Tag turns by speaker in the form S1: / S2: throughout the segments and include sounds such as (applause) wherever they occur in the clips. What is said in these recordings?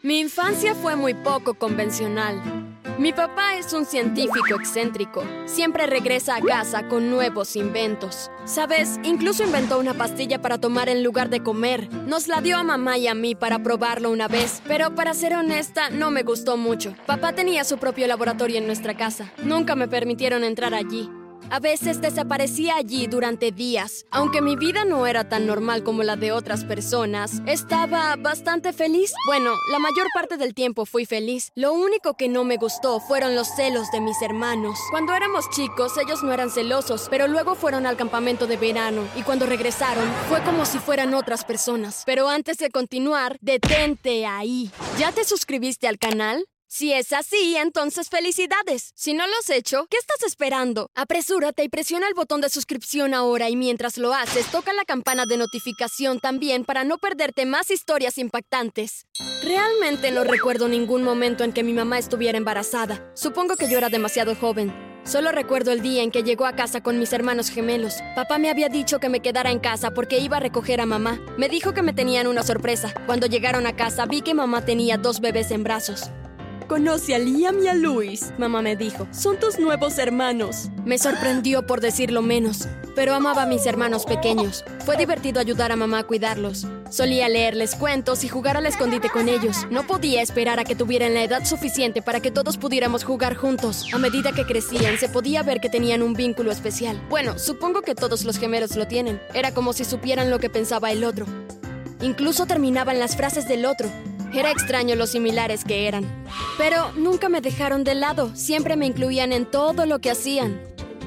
S1: Mi infancia fue muy poco convencional. Mi papá es un científico excéntrico. Siempre regresa a casa con nuevos inventos. Sabes, incluso inventó una pastilla para tomar en lugar de comer. Nos la dio a mamá y a mí para probarlo una vez, pero para ser honesta, no me gustó mucho. Papá tenía su propio laboratorio en nuestra casa. Nunca me permitieron entrar allí. A veces desaparecía allí durante días. Aunque mi vida no era tan normal como la de otras personas, estaba bastante feliz. Bueno, la mayor parte del tiempo fui feliz. Lo único que no me gustó fueron los celos de mis hermanos. Cuando éramos chicos, ellos no eran celosos, pero luego fueron al campamento de verano y cuando regresaron fue como si fueran otras personas. Pero antes de continuar, detente ahí. ¿Ya te suscribiste al canal? Si es así, entonces felicidades. Si no lo has hecho, ¿qué estás esperando? Apresúrate y presiona el botón de suscripción ahora y mientras lo haces, toca la campana de notificación también para no perderte más historias impactantes. Realmente no recuerdo ningún momento en que mi mamá estuviera embarazada. Supongo que yo era demasiado joven. Solo recuerdo el día en que llegó a casa con mis hermanos gemelos. Papá me había dicho que me quedara en casa porque iba a recoger a mamá. Me dijo que me tenían una sorpresa. Cuando llegaron a casa vi que mamá tenía dos bebés en brazos. Conoce a Liam y a Luis, mamá me dijo. Son tus nuevos hermanos. Me sorprendió por decirlo menos, pero amaba a mis hermanos pequeños. Fue divertido ayudar a mamá a cuidarlos. Solía leerles cuentos y jugar al escondite con ellos. No podía esperar a que tuvieran la edad suficiente para que todos pudiéramos jugar juntos. A medida que crecían, se podía ver que tenían un vínculo especial. Bueno, supongo que todos los gemelos lo tienen. Era como si supieran lo que pensaba el otro. Incluso terminaban las frases del otro. Era extraño lo similares que eran. Pero nunca me dejaron de lado, siempre me incluían en todo lo que hacían.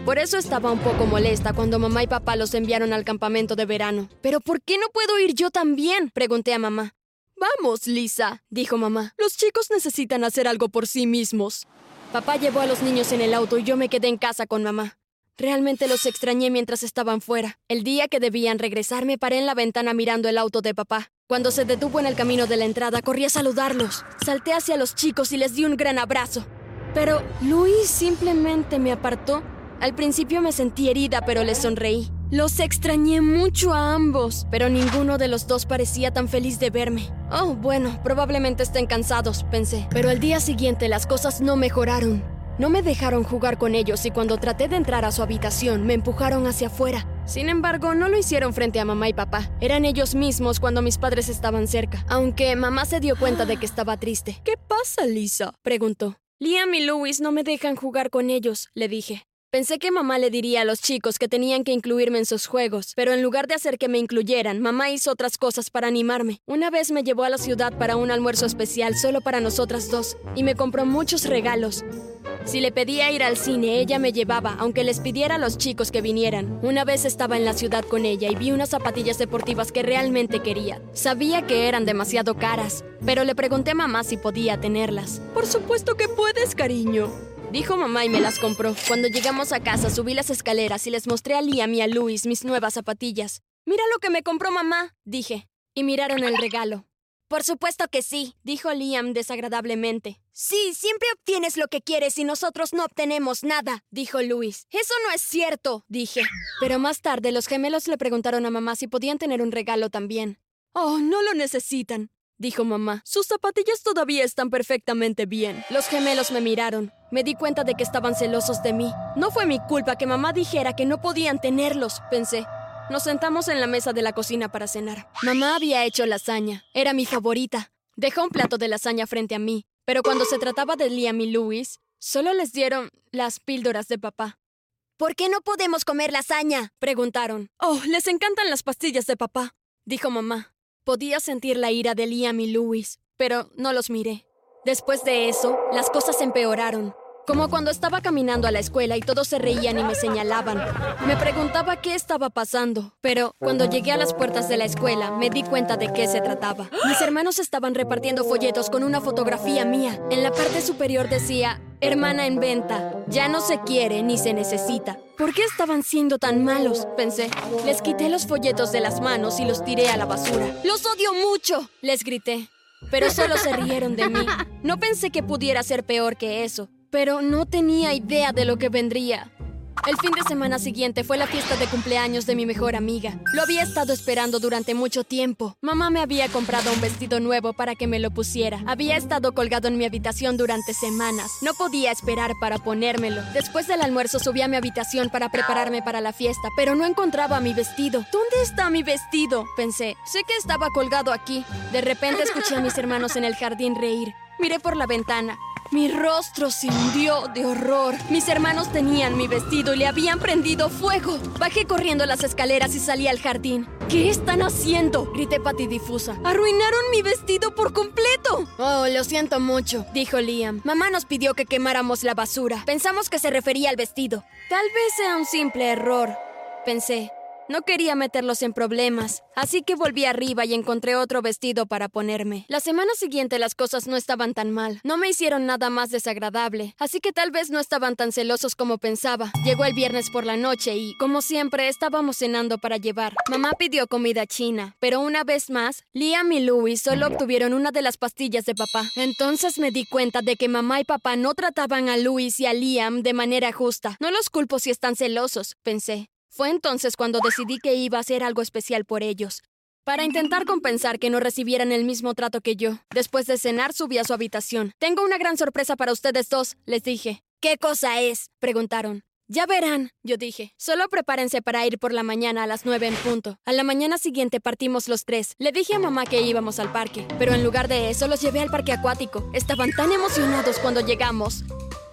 S1: Por eso estaba un poco molesta cuando mamá y papá los enviaron al campamento de verano. ¿Pero por qué no puedo ir yo también? Pregunté a mamá. Vamos, Lisa, dijo mamá. Los chicos necesitan hacer algo por sí mismos. Papá llevó a los niños en el auto y yo me quedé en casa con mamá. Realmente los extrañé mientras estaban fuera. El día que debían regresar me paré en la ventana mirando el auto de papá. Cuando se detuvo en el camino de la entrada, corrí a saludarlos. Salté hacia los chicos y les di un gran abrazo. Pero Luis simplemente me apartó. Al principio me sentí herida, pero les sonreí. Los extrañé mucho a ambos, pero ninguno de los dos parecía tan feliz de verme. Oh, bueno, probablemente estén cansados, pensé. Pero al día siguiente las cosas no mejoraron. No me dejaron jugar con ellos y cuando traté de entrar a su habitación me empujaron hacia afuera. Sin embargo, no lo hicieron frente a mamá y papá. Eran ellos mismos cuando mis padres estaban cerca. Aunque mamá se dio cuenta de que estaba triste. (gasps) ¿Qué pasa, Lisa? preguntó. Liam y Louis no me dejan jugar con ellos, le dije. Pensé que mamá le diría a los chicos que tenían que incluirme en sus juegos, pero en lugar de hacer que me incluyeran, mamá hizo otras cosas para animarme. Una vez me llevó a la ciudad para un almuerzo especial solo para nosotras dos y me compró muchos regalos. Si le pedía ir al cine, ella me llevaba, aunque les pidiera a los chicos que vinieran. Una vez estaba en la ciudad con ella y vi unas zapatillas deportivas que realmente quería. Sabía que eran demasiado caras, pero le pregunté a mamá si podía tenerlas. Por supuesto que puedes, cariño. Dijo mamá y me las compró. Cuando llegamos a casa, subí las escaleras y les mostré a Liam y a Luis mis nuevas zapatillas. Mira lo que me compró mamá, dije. Y miraron el regalo. Por supuesto que sí, dijo Liam desagradablemente. Sí, siempre obtienes lo que quieres y nosotros no obtenemos nada, dijo Luis. Eso no es cierto, dije. Pero más tarde los gemelos le preguntaron a mamá si podían tener un regalo también. Oh, no lo necesitan, dijo mamá. Sus zapatillas todavía están perfectamente bien. Los gemelos me miraron. Me di cuenta de que estaban celosos de mí. No fue mi culpa que mamá dijera que no podían tenerlos, pensé. Nos sentamos en la mesa de la cocina para cenar. Mamá había hecho lasaña. Era mi favorita. Dejó un plato de lasaña frente a mí, pero cuando se trataba de Liam y Louis, solo les dieron las píldoras de papá. ¿Por qué no podemos comer lasaña? preguntaron. Oh, les encantan las pastillas de papá, dijo mamá. Podía sentir la ira de Liam y Louis, pero no los miré. Después de eso, las cosas empeoraron. Como cuando estaba caminando a la escuela y todos se reían y me señalaban. Me preguntaba qué estaba pasando, pero cuando llegué a las puertas de la escuela me di cuenta de qué se trataba. Mis hermanos estaban repartiendo folletos con una fotografía mía. En la parte superior decía, hermana en venta, ya no se quiere ni se necesita. ¿Por qué estaban siendo tan malos? Pensé. Les quité los folletos de las manos y los tiré a la basura. ¡Los odio mucho! Les grité. Pero solo se rieron de mí. No pensé que pudiera ser peor que eso pero no tenía idea de lo que vendría. El fin de semana siguiente fue la fiesta de cumpleaños de mi mejor amiga. Lo había estado esperando durante mucho tiempo. Mamá me había comprado un vestido nuevo para que me lo pusiera. Había estado colgado en mi habitación durante semanas. No podía esperar para ponérmelo. Después del almuerzo subí a mi habitación para prepararme para la fiesta, pero no encontraba mi vestido. ¿Dónde está mi vestido? Pensé. Sé que estaba colgado aquí. De repente escuché a mis hermanos en el jardín reír. Miré por la ventana. Mi rostro se hundió de horror. Mis hermanos tenían mi vestido y le habían prendido fuego. Bajé corriendo las escaleras y salí al jardín. ¿Qué están haciendo? Grité patidifusa. Arruinaron mi vestido por completo. Oh, lo siento mucho, dijo Liam. Mamá nos pidió que quemáramos la basura. Pensamos que se refería al vestido. Tal vez sea un simple error, pensé. No quería meterlos en problemas, así que volví arriba y encontré otro vestido para ponerme. La semana siguiente las cosas no estaban tan mal, no me hicieron nada más desagradable, así que tal vez no estaban tan celosos como pensaba. Llegó el viernes por la noche y, como siempre, estábamos cenando para llevar. Mamá pidió comida china, pero una vez más, Liam y Louis solo obtuvieron una de las pastillas de papá. Entonces me di cuenta de que mamá y papá no trataban a Louis y a Liam de manera justa. No los culpo si están celosos, pensé. Fue entonces cuando decidí que iba a hacer algo especial por ellos, para intentar compensar que no recibieran el mismo trato que yo. Después de cenar subí a su habitación. Tengo una gran sorpresa para ustedes dos, les dije. ¿Qué cosa es? preguntaron. Ya verán, yo dije. Solo prepárense para ir por la mañana a las nueve en punto. A la mañana siguiente partimos los tres. Le dije a mamá que íbamos al parque, pero en lugar de eso los llevé al parque acuático. Estaban tan emocionados cuando llegamos.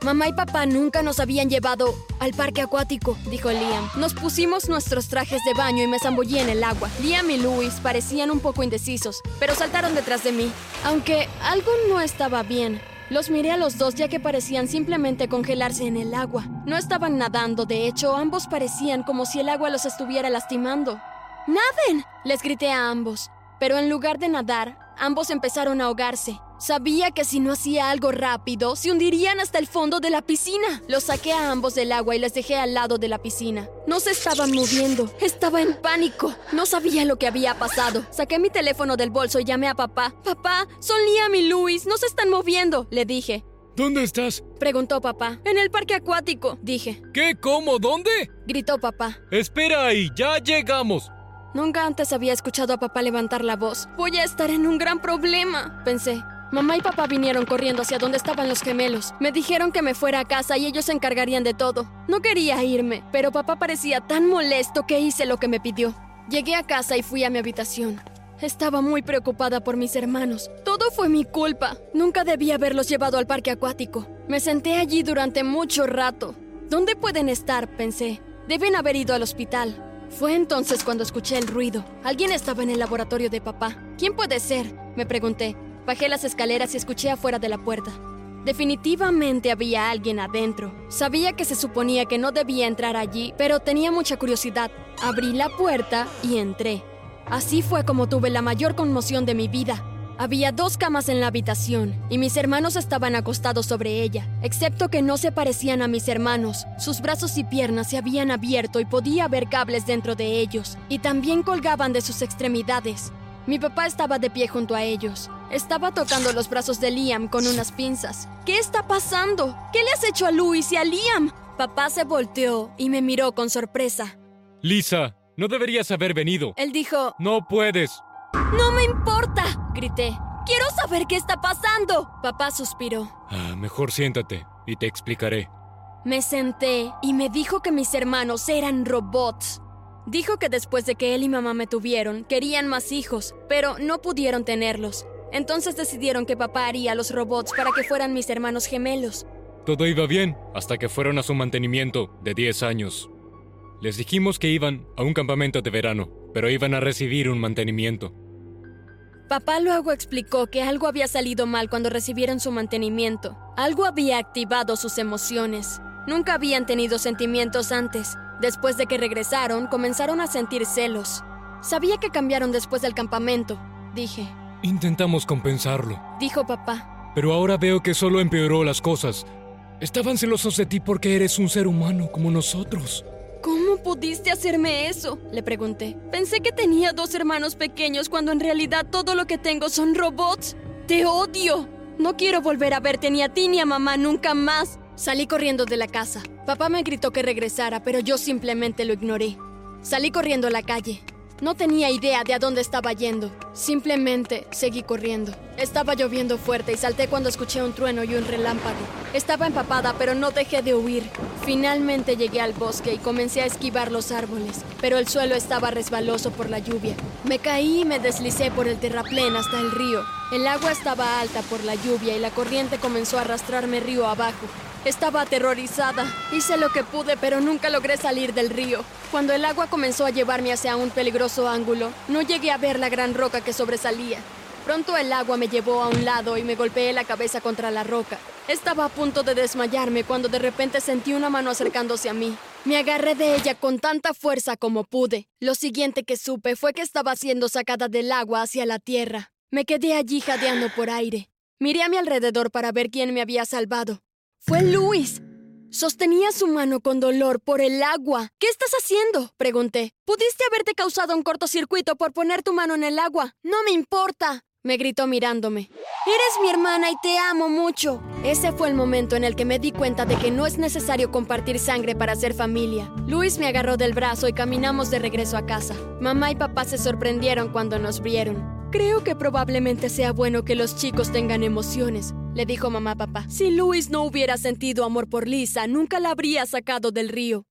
S1: Mamá y papá nunca nos habían llevado al parque acuático, dijo Liam. Nos pusimos nuestros trajes de baño y me zambullí en el agua. Liam y Louis parecían un poco indecisos, pero saltaron detrás de mí. Aunque algo no estaba bien. Los miré a los dos ya que parecían simplemente congelarse en el agua. No estaban nadando, de hecho, ambos parecían como si el agua los estuviera lastimando. ¡Naden! Les grité a ambos. Pero en lugar de nadar, ambos empezaron a ahogarse. Sabía que si no hacía algo rápido, se hundirían hasta el fondo de la piscina. Los saqué a ambos del agua y les dejé al lado de la piscina. No se estaban moviendo. Estaba en pánico. No sabía lo que había pasado. Saqué mi teléfono del bolso y llamé a papá. Papá, son Liam y Luis. No se están moviendo, le dije.
S2: ¿Dónde estás?
S1: Preguntó papá. En el parque acuático, dije.
S2: ¿Qué? ¿Cómo? ¿Dónde?
S1: Gritó papá.
S2: Espera ahí, ya llegamos.
S1: Nunca antes había escuchado a papá levantar la voz. Voy a estar en un gran problema, pensé. Mamá y papá vinieron corriendo hacia donde estaban los gemelos. Me dijeron que me fuera a casa y ellos se encargarían de todo. No quería irme, pero papá parecía tan molesto que hice lo que me pidió. Llegué a casa y fui a mi habitación. Estaba muy preocupada por mis hermanos. Todo fue mi culpa. Nunca debí haberlos llevado al parque acuático. Me senté allí durante mucho rato. ¿Dónde pueden estar? pensé. Deben haber ido al hospital. Fue entonces cuando escuché el ruido. Alguien estaba en el laboratorio de papá. ¿Quién puede ser? Me pregunté. Bajé las escaleras y escuché afuera de la puerta. Definitivamente había alguien adentro. Sabía que se suponía que no debía entrar allí, pero tenía mucha curiosidad. Abrí la puerta y entré. Así fue como tuve la mayor conmoción de mi vida. Había dos camas en la habitación y mis hermanos estaban acostados sobre ella, excepto que no se parecían a mis hermanos. Sus brazos y piernas se habían abierto y podía ver cables dentro de ellos, y también colgaban de sus extremidades. Mi papá estaba de pie junto a ellos. Estaba tocando los brazos de Liam con unas pinzas. ¿Qué está pasando? ¿Qué le has hecho a Luis y a Liam? Papá se volteó y me miró con sorpresa.
S2: Lisa, no deberías haber venido.
S1: Él dijo,
S2: No puedes.
S1: No me importa, grité. Quiero saber qué está pasando. Papá suspiró.
S2: Ah, mejor siéntate y te explicaré.
S1: Me senté y me dijo que mis hermanos eran robots. Dijo que después de que él y mamá me tuvieron, querían más hijos, pero no pudieron tenerlos. Entonces decidieron que papá haría los robots para que fueran mis hermanos gemelos.
S2: Todo iba bien hasta que fueron a su mantenimiento de 10 años. Les dijimos que iban a un campamento de verano, pero iban a recibir un mantenimiento.
S1: Papá luego explicó que algo había salido mal cuando recibieron su mantenimiento. Algo había activado sus emociones. Nunca habían tenido sentimientos antes. Después de que regresaron, comenzaron a sentir celos. Sabía que cambiaron después del campamento, dije.
S2: Intentamos compensarlo,
S1: Dijo papá.
S2: pero ahora veo que solo empeoró las cosas. Estaban celosos de ti porque eres un ser humano como nosotros.
S1: ¿Cómo pudiste hacerme eso? Le pregunté. Pensé que tenía dos hermanos pequeños cuando en realidad todo lo que tengo son robots. Te odio. No quiero volver a verte ni a ti ni a mamá nunca más. Salí corriendo de la casa. Papá me gritó que regresara, pero yo simplemente lo ignoré. Salí corriendo a la calle. No tenía idea de a dónde estaba yendo. Simplemente seguí corriendo. Estaba lloviendo fuerte y salté cuando escuché un trueno y un relámpago. Estaba empapada, pero no dejé de huir. Finalmente llegué al bosque y comencé a esquivar los árboles, pero el suelo estaba resbaloso por la lluvia. Me caí y me deslicé por el terraplén hasta el río. El agua estaba alta por la lluvia y la corriente comenzó a arrastrarme río abajo. Estaba aterrorizada. Hice lo que pude, pero nunca logré salir del río. Cuando el agua comenzó a llevarme hacia un peligroso ángulo, no llegué a ver la gran roca que sobresalía. Pronto el agua me llevó a un lado y me golpeé la cabeza contra la roca. Estaba a punto de desmayarme cuando de repente sentí una mano acercándose a mí. Me agarré de ella con tanta fuerza como pude. Lo siguiente que supe fue que estaba siendo sacada del agua hacia la tierra. Me quedé allí jadeando por aire. Miré a mi alrededor para ver quién me había salvado. Fue Luis. Sostenía su mano con dolor por el agua. ¿Qué estás haciendo? pregunté. Pudiste haberte causado un cortocircuito por poner tu mano en el agua. No me importa, me gritó mirándome. Eres mi hermana y te amo mucho. Ese fue el momento en el que me di cuenta de que no es necesario compartir sangre para ser familia. Luis me agarró del brazo y caminamos de regreso a casa. Mamá y papá se sorprendieron cuando nos vieron. Creo que probablemente sea bueno que los chicos tengan emociones, le dijo mamá papá. Si Luis no hubiera sentido amor por Lisa, nunca la habría sacado del río.